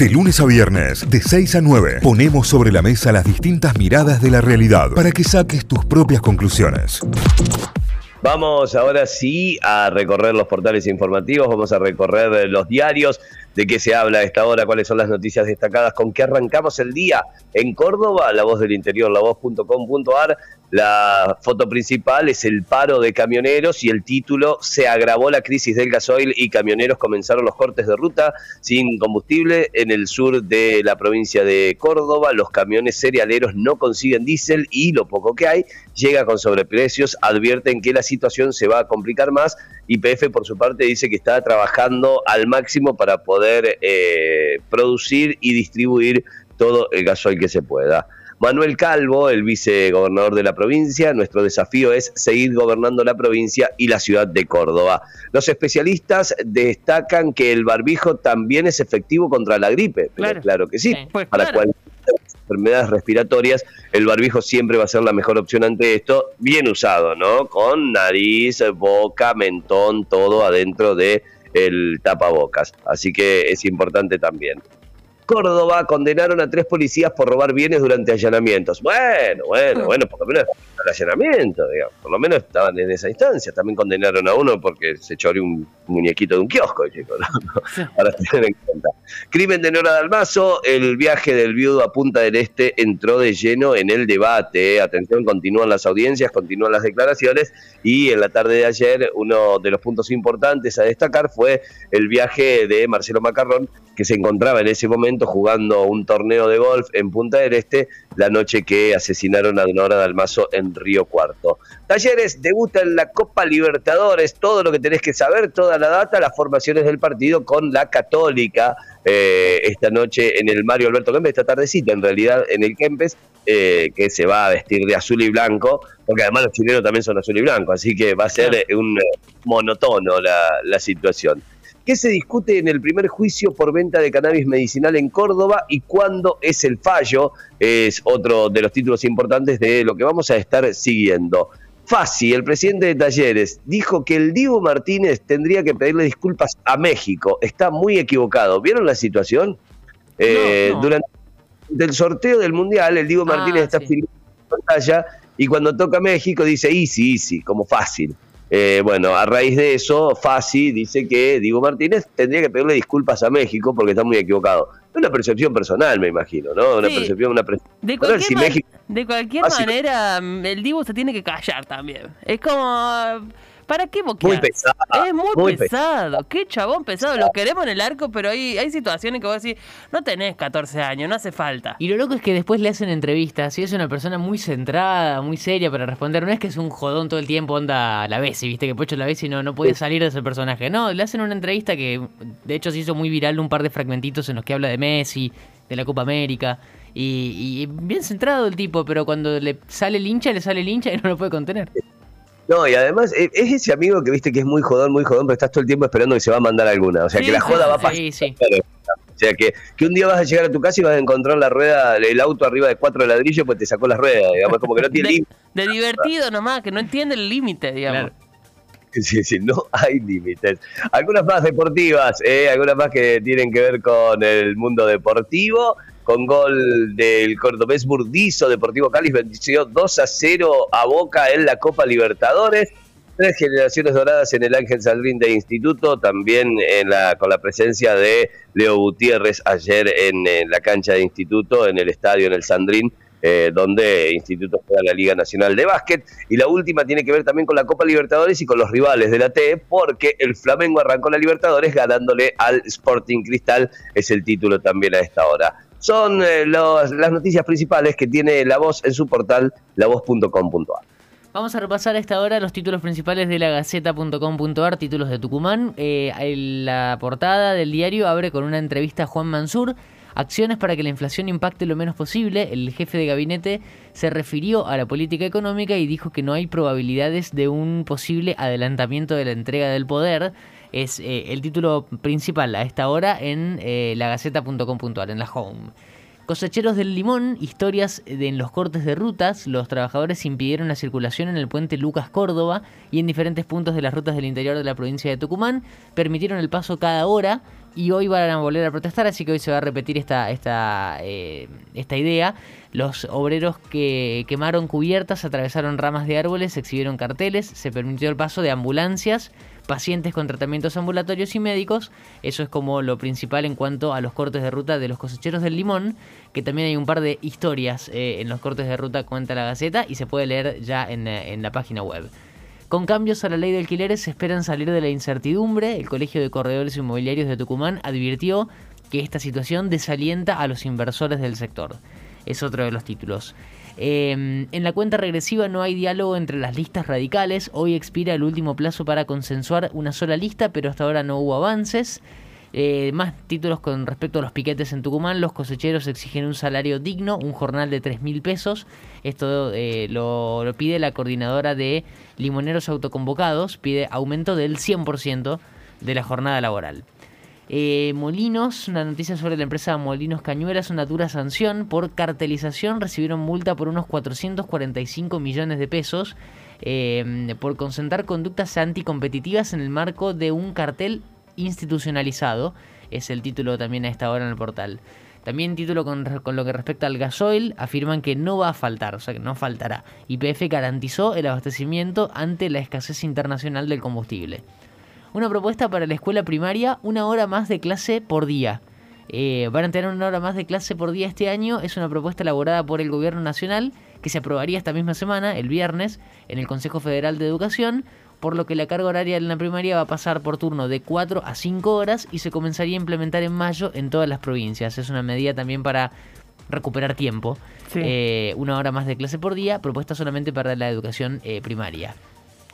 De lunes a viernes, de 6 a 9, ponemos sobre la mesa las distintas miradas de la realidad para que saques tus propias conclusiones. Vamos ahora sí a recorrer los portales informativos, vamos a recorrer los diarios, de qué se habla a esta hora, cuáles son las noticias destacadas, con qué arrancamos el día en Córdoba, La Voz del Interior, lavoz.com.ar. La foto principal es el paro de camioneros y el título Se agravó la crisis del gasoil y camioneros comenzaron los cortes de ruta sin combustible en el sur de la provincia de Córdoba. Los camiones cerealeros no consiguen diésel y lo poco que hay llega con sobreprecios. Advierten que la situación se va a complicar más. YPF por su parte dice que está trabajando al máximo para poder eh, producir y distribuir todo el gasoil que se pueda. Manuel Calvo, el vicegobernador de la provincia, nuestro desafío es seguir gobernando la provincia y la ciudad de Córdoba. Los especialistas destacan que el barbijo también es efectivo contra la gripe. Claro, que sí. Pues para cualquier enfermedades respiratorias, el barbijo siempre va a ser la mejor opción ante esto, bien usado, ¿no? Con nariz, boca, mentón, todo adentro de el tapabocas. Así que es importante también. Córdoba condenaron a tres policías por robar bienes durante allanamientos. Bueno, bueno, bueno, por lo menos el allanamiento, digamos. Por lo menos estaban en esa instancia. También condenaron a uno porque se choreó un muñequito de un kiosco, chicos, para tener en cuenta. Crimen de Nora Dalmazo, el viaje del viudo a Punta del Este entró de lleno en el debate. Atención, continúan las audiencias, continúan las declaraciones y en la tarde de ayer uno de los puntos importantes a destacar fue el viaje de Marcelo Macarrón, que se encontraba en ese momento jugando un torneo de golf en Punta del Este la noche que asesinaron a Nora Dalmazo en Río Cuarto. Talleres debuta en la Copa Libertadores, todo lo que tenés que saber, toda la data, las formaciones del partido con la Católica eh, esta noche en el Mario Alberto Kempes, esta tardecita en realidad en el Kempes, eh, que se va a vestir de azul y blanco, porque además los chilenos también son azul y blanco, así que va a ser un eh, monotono la, la situación. ¿Qué se discute en el primer juicio por venta de cannabis medicinal en Córdoba y cuándo es el fallo? Es otro de los títulos importantes de lo que vamos a estar siguiendo. Fasi, el presidente de Talleres, dijo que el Divo Martínez tendría que pedirle disculpas a México. Está muy equivocado. ¿Vieron la situación? Eh, durante el sorteo del Mundial, el Divo ah, Martínez está filmando pantalla y cuando toca México dice easy, easy, como fácil. Eh, bueno, a raíz de eso, Fasi dice que Diego Martínez tendría que pedirle disculpas a México porque está muy equivocado. Es una percepción personal, me imagino, ¿no? Una percepción, una De cualquier, de cualquier manera, el Divo se tiene que callar también. Es como ¿Para qué boquear? Muy pesado. Es muy, pesado. Qué chabón pesado. Lo queremos en el arco, pero hay, hay situaciones que vos decís, no tenés 14 años, no hace falta. Y lo loco es que después le hacen entrevistas y es una persona muy centrada, muy seria para responder. No es que es un jodón todo el tiempo, onda la vez, viste que Pocho la vez y no, no puede salir de ese personaje. No, le hacen una entrevista que de hecho se hizo muy viral un par de fragmentitos en los que habla de Messi, de la Copa América. Y, y bien centrado el tipo, pero cuando le sale el hincha, le sale el hincha y no lo puede contener. No, y además eh, es ese amigo que viste que es muy jodón, muy jodón, pero estás todo el tiempo esperando que se va a mandar alguna. O sea, que la joda va a pasar. Sí, sí. O sea, que, que un día vas a llegar a tu casa y vas a encontrar la rueda, el auto arriba de cuatro ladrillos, pues te sacó la rueda, digamos, como que no tiene límite. De divertido nomás, que no entiende el límite, digamos. Sí, sí, no hay límites. Algunas más deportivas, eh, algunas más que tienen que ver con el mundo deportivo con gol del cordobés Burdizo, Deportivo Cali venció 2 a 0 a Boca en la Copa Libertadores. Tres generaciones doradas en el Ángel Saldrín de Instituto, también en la, con la presencia de Leo Gutiérrez ayer en, la cancha de Instituto, en el estadio, en el Sandrín, eh, donde Instituto juega la Liga Nacional de Básquet. Y la última tiene que ver también con la Copa Libertadores y con los rivales de la T, porque el Flamengo arrancó la Libertadores ganándole al Sporting Cristal, es el título también a esta hora son eh, las noticias principales que tiene La Voz en su portal lavoz.com.ar. Vamos a repasar a esta hora los títulos principales de la Gaceta.com.ar, títulos de Tucumán. Eh, la portada del diario abre con una entrevista a Juan Mansur. Acciones para que la inflación impacte lo menos posible. El jefe de gabinete se refirió a la política económica y dijo que no hay probabilidades de un posible adelantamiento de la entrega del poder es eh, el título principal a esta hora en eh, lagaceta.com.ar, en la home. Cosecheros del Limón, historias de- en los cortes de rutas. Los trabajadores impidieron la circulación en el puente Lucas Córdoba y en diferentes puntos de las rutas del interior de la provincia de Tucumán. Permitieron el paso cada hora y hoy van a volver a protestar, así que hoy se va a repetir esta, esta, eh, esta idea. Los obreros que quemaron cubiertas, atravesaron ramas de árboles, exhibieron carteles, se permitió el paso de ambulancias, pacientes con tratamientos ambulatorios y médicos. Eso es como lo principal en cuanto a los cortes de ruta de los cosecheros del limón, que también hay un par de historias eh, en los cortes de ruta, cuenta la Gaceta, y se puede leer ya en, eh, en la página web. Con cambios a la ley de alquileres se esperan salir de la incertidumbre. El Colegio de Corredores Inmobiliarios de Tucumán advirtió que esta situación desalienta a los inversores del sector. Es otro de los títulos. Eh, en la cuenta regresiva no hay diálogo entre las listas radicales. Hoy expira el último plazo para consensuar una sola lista, pero hasta ahora no hubo avances. Eh, más títulos con respecto a los piquetes en Tucumán. Los cosecheros exigen un salario digno, un jornal de 3 mil pesos. Esto eh, lo, lo pide la coordinadora de limoneros autoconvocados. Pide aumento del 100% de la jornada laboral. Eh, Molinos, una noticia sobre la empresa Molinos Cañuelas, una dura sanción por cartelización. Recibieron multa por unos 445 millones de pesos eh, por concentrar conductas anticompetitivas en el marco de un cartel institucionalizado. Es el título también a esta hora en el portal. También título con, lo que respecta al gasoil, afirman que no va a faltar, o sea que no faltará. YPF garantizó el abastecimiento ante la escasez internacional del combustible. Una propuesta para la escuela primaria, una hora más de clase por día. Eh, van a tener una hora más de clase por día este año. Es una propuesta elaborada por el Gobierno Nacional que se aprobaría esta misma semana, el viernes, en el Consejo Federal de Educación, por lo que la carga horaria en la primaria va a pasar por turno de 4 a 5 horas y se comenzaría a implementar en mayo en todas las provincias. Es una medida también para recuperar tiempo. Sí. Eh, una hora más de clase por día, propuesta solamente para la educación eh, primaria.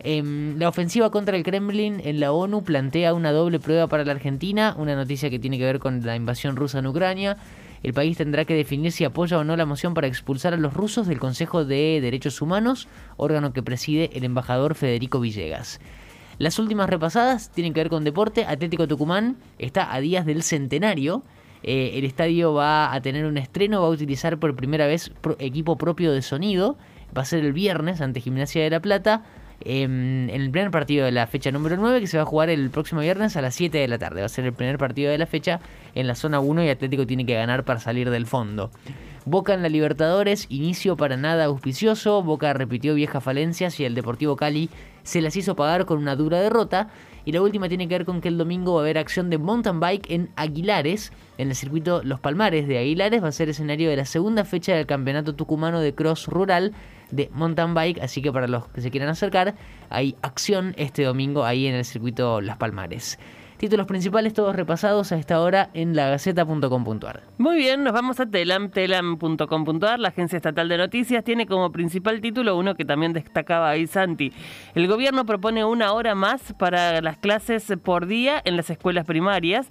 Eh, la ofensiva contra el Kremlin en la ONU plantea una doble prueba para la Argentina, una noticia que tiene que ver con la invasión rusa en Ucrania. El país tendrá que definir si apoya o no la moción para expulsar a los rusos del Consejo de Derechos Humanos, órgano que preside el embajador Federico Villegas. Las últimas repasadas tienen que ver con deporte. Atlético Tucumán está a días del centenario. Eh, el estadio va a tener un estreno, va a utilizar por primera vez pro equipo propio de sonido. Va a ser el viernes ante Gimnasia de la Plata en el primer partido de la fecha número 9 que se va a jugar el próximo viernes a las 7 de la tarde. Va a ser el primer partido de la fecha en la zona 1 y Atlético tiene que ganar para salir del fondo. Boca en la Libertadores, inicio para nada auspicioso. Boca repitió viejas falencias y el Deportivo Cali se las hizo pagar con una dura derrota. Y la última tiene que ver con que el domingo va a haber acción de mountain bike en Aguilares, en el circuito Los Palmares de Aguilares. Va a ser escenario de la segunda fecha del Campeonato Tucumano de Cross Rural de mountain bike, así que para los que se quieran acercar, hay acción este domingo ahí en el circuito Las Palmares. Títulos principales todos repasados a esta hora en lagaceta.com.ar. Muy bien, nos vamos a telam, telam.com.ar. La agencia estatal de noticias tiene como principal título uno que también destacaba ahí Santi. El gobierno propone una hora más para las clases por día en las escuelas primarias.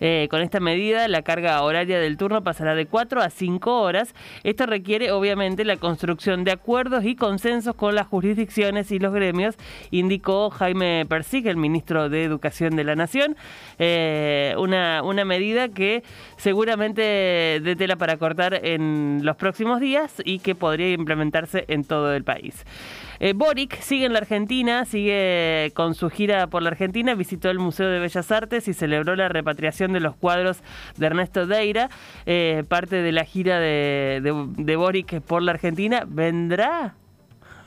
Eh, con esta medida, la carga horaria del turno pasará de 4 a 5 horas. Esto requiere, obviamente, la construcción de acuerdos y consensos con las jurisdicciones y los gremios, indicó Jaime Persig, el ministro de Educación de la Nación. Eh, una, una medida que seguramente de tela para cortar en los próximos días y que podría implementarse en todo el país. Eh, Boric sigue en la Argentina, sigue con su gira por la Argentina, visitó el Museo de Bellas Artes y celebró la repatriación de los cuadros de Ernesto Deira, eh, parte de la gira de, de, de Boric por la Argentina. ¿Vendrá?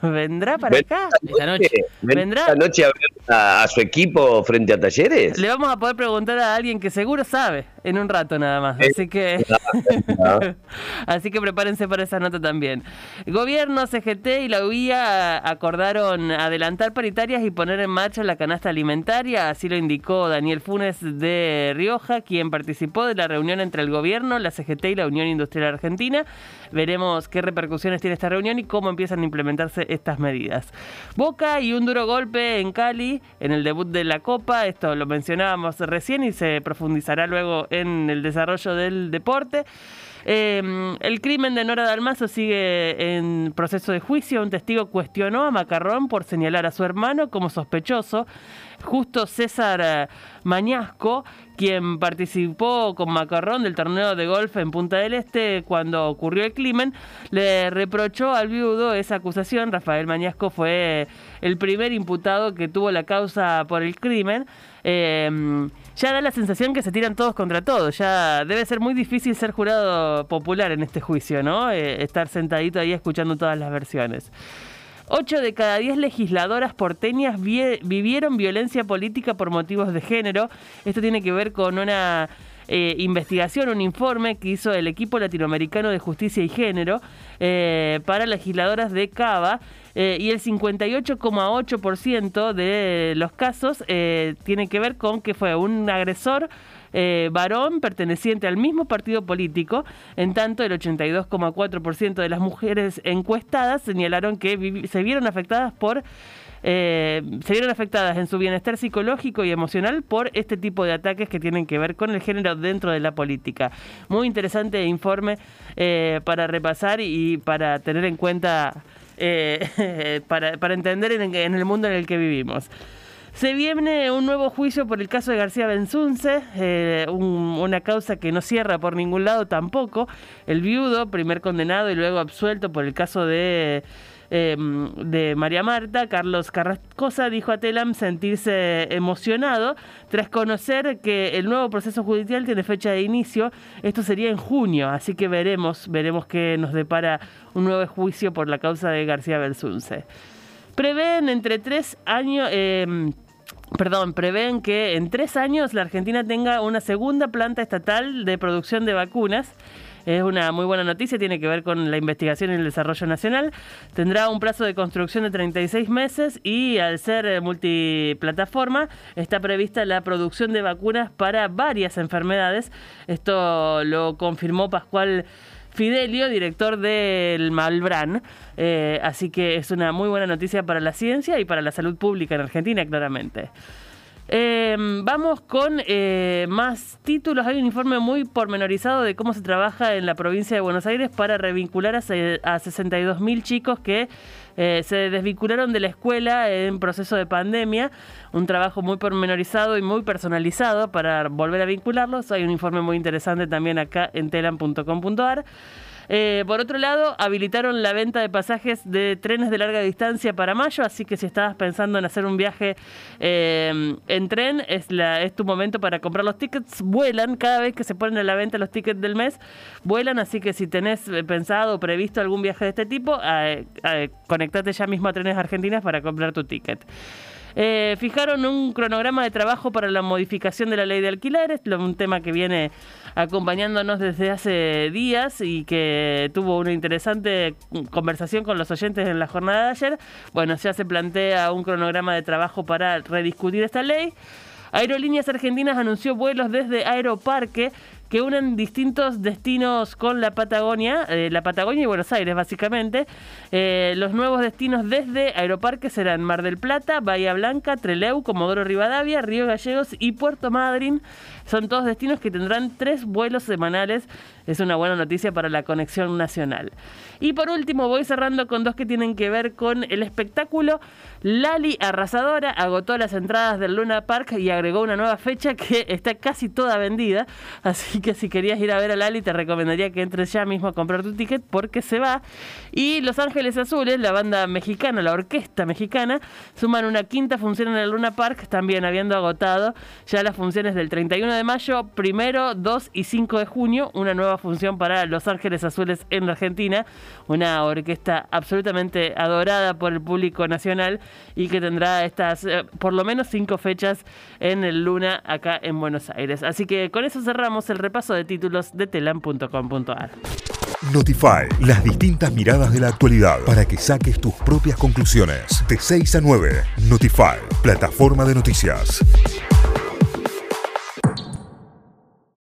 ¿Vendrá para acá? Esta noche. ¿Vendrá? Esta noche a ver a, a, su equipo frente a Talleres. Le vamos a poder preguntar a alguien que seguro sabe en un rato nada más. Así que, así que prepárense para esa nota también. Gobierno, CGT y la UIA acordaron adelantar paritarias y poner en marcha la canasta alimentaria. Así lo indicó Daniel Funes de Rioja, quien participó de la reunión entre el gobierno, la CGT y la Unión Industrial Argentina. Veremos qué repercusiones tiene esta reunión y cómo empiezan a implementarse estas medidas. Boca y un duro golpe en Cali en el debut de la Copa. Esto lo mencionábamos recién y se profundizará luego en el desarrollo del deporte. Eh, el crimen de Nora Dalmazo sigue en proceso de juicio. Un testigo cuestionó a Macarrón por señalar a su hermano como sospechoso. Justo César eh, Mañasco, quien participó con Macarrón del torneo de golf en Punta del Este cuando ocurrió el crimen, le reprochó al viudo esa acusación. Rafael Mañasco fue el primer imputado que tuvo la causa por el crimen. Em, ya da la sensación que se tiran todos contra todos. Ya debe ser muy difícil ser jurado popular en este juicio, ¿no? Eh, estar sentadito ahí escuchando todas las versiones. Ocho de cada diez legisladoras porteñas vivieron violencia política por motivos de género. Esto tiene que ver con una eh, investigación, un informe que hizo el equipo latinoamericano de justicia y género eh, para legisladoras de Cava. Eh, y el 58,8% de los casos tiene que ver con que fue un agresor eh, varón perteneciente al mismo partido político, en tanto el 82,4% de las mujeres encuestadas señalaron que se vieron afectadas por eh, se vieron afectadas en su bienestar psicológico y emocional por este tipo de ataques que tienen que ver con el género dentro de la política. Muy interesante informe eh, para repasar y para tener en cuenta, para, para, entender en el mundo en el que vivimos. Se viene un nuevo juicio por el caso de García Benzunce, eh, una causa que no cierra por ningún lado tampoco. El viudo, primer condenado y luego absuelto por el caso de, em, de María Marta, Carlos Carrascosa, dijo a Telam sentirse emocionado tras conocer que el nuevo proceso judicial tiene fecha de inicio. Esto sería en junio, así que veremos, veremos qué nos depara un nuevo juicio por la causa de García Benzunce. Prevén entre tres años... Eh, Perdón, prevén que en tres años la Argentina tenga una segunda planta estatal de producción de vacunas. Es una muy buena noticia, tiene que ver con la investigación y el desarrollo nacional. Tendrá un plazo de construcción de 36 meses y al ser eh, multiplataforma está prevista la producción de vacunas para varias enfermedades. Esto lo confirmó Pascual Fidelio, director del Malbrán. Eh, así que es una muy buena noticia para la ciencia y para la salud pública en Argentina, claramente. Eh, vamos con eh, más títulos. Hay un informe muy pormenorizado de cómo se trabaja en la provincia de Buenos Aires para revincular a, a 62.000 chicos que se desvincularon de la escuela en proceso de pandemia. Un trabajo muy pormenorizado y muy personalizado para volver a vincularlos. Hay un informe muy interesante también acá en telam.com.ar. Eh, por otro lado, habilitaron la venta de pasajes de trenes de larga distancia para mayo, así que si estabas pensando en hacer un viaje eh, en tren, es, la, es tu momento para comprar los tickets. Vuelan cada vez que se ponen a la venta los tickets del mes, vuelan, así que si tenés pensado o previsto algún viaje de este tipo, eh, conectate ya mismo a Trenes Argentinas para comprar tu ticket. Eh, fijaron un cronograma de trabajo para la modificación de la ley de alquileres, un tema que viene acompañándonos desde hace días y que tuvo una interesante conversación con los oyentes en la jornada de ayer. Bueno, ya se plantea un cronograma de trabajo para rediscutir esta ley. Aerolíneas Argentinas anunció vuelos desde Aeroparque que unen distintos destinos con la Patagonia, eh, la Patagonia y Buenos Aires básicamente. Eh, los nuevos destinos desde Aeroparque serán Mar del Plata, Bahía Blanca, Treleu, Comodoro Rivadavia, Río Gallegos y Puerto Madryn. Son todos destinos que tendrán tres vuelos semanales. Es una buena noticia para la conexión nacional. Y por último voy cerrando con dos que tienen que ver con el espectáculo. Lali Arrasadora agotó las entradas del Luna Park y agregó una nueva fecha que está casi toda vendida. Así que si querías ir a ver a Lali, te recomendaría que entres ya mismo a comprar tu ticket porque se va. Y Los Ángeles Azules, la banda mexicana, la orquesta mexicana, suman una quinta función en el Luna Park, también habiendo agotado ya las funciones del 31 de mayo, primero, 2 y 5 de junio, una nueva función para Los Ángeles Azules en Argentina, una orquesta absolutamente adorada por el público nacional y que tendrá estas eh, por lo menos cinco fechas en el Luna acá en Buenos Aires. Así que con eso cerramos el paso de títulos de telam.com.ar. Notify, las distintas miradas de la actualidad para que saques tus propias conclusiones. De 6 a 9, Notify, plataforma de noticias.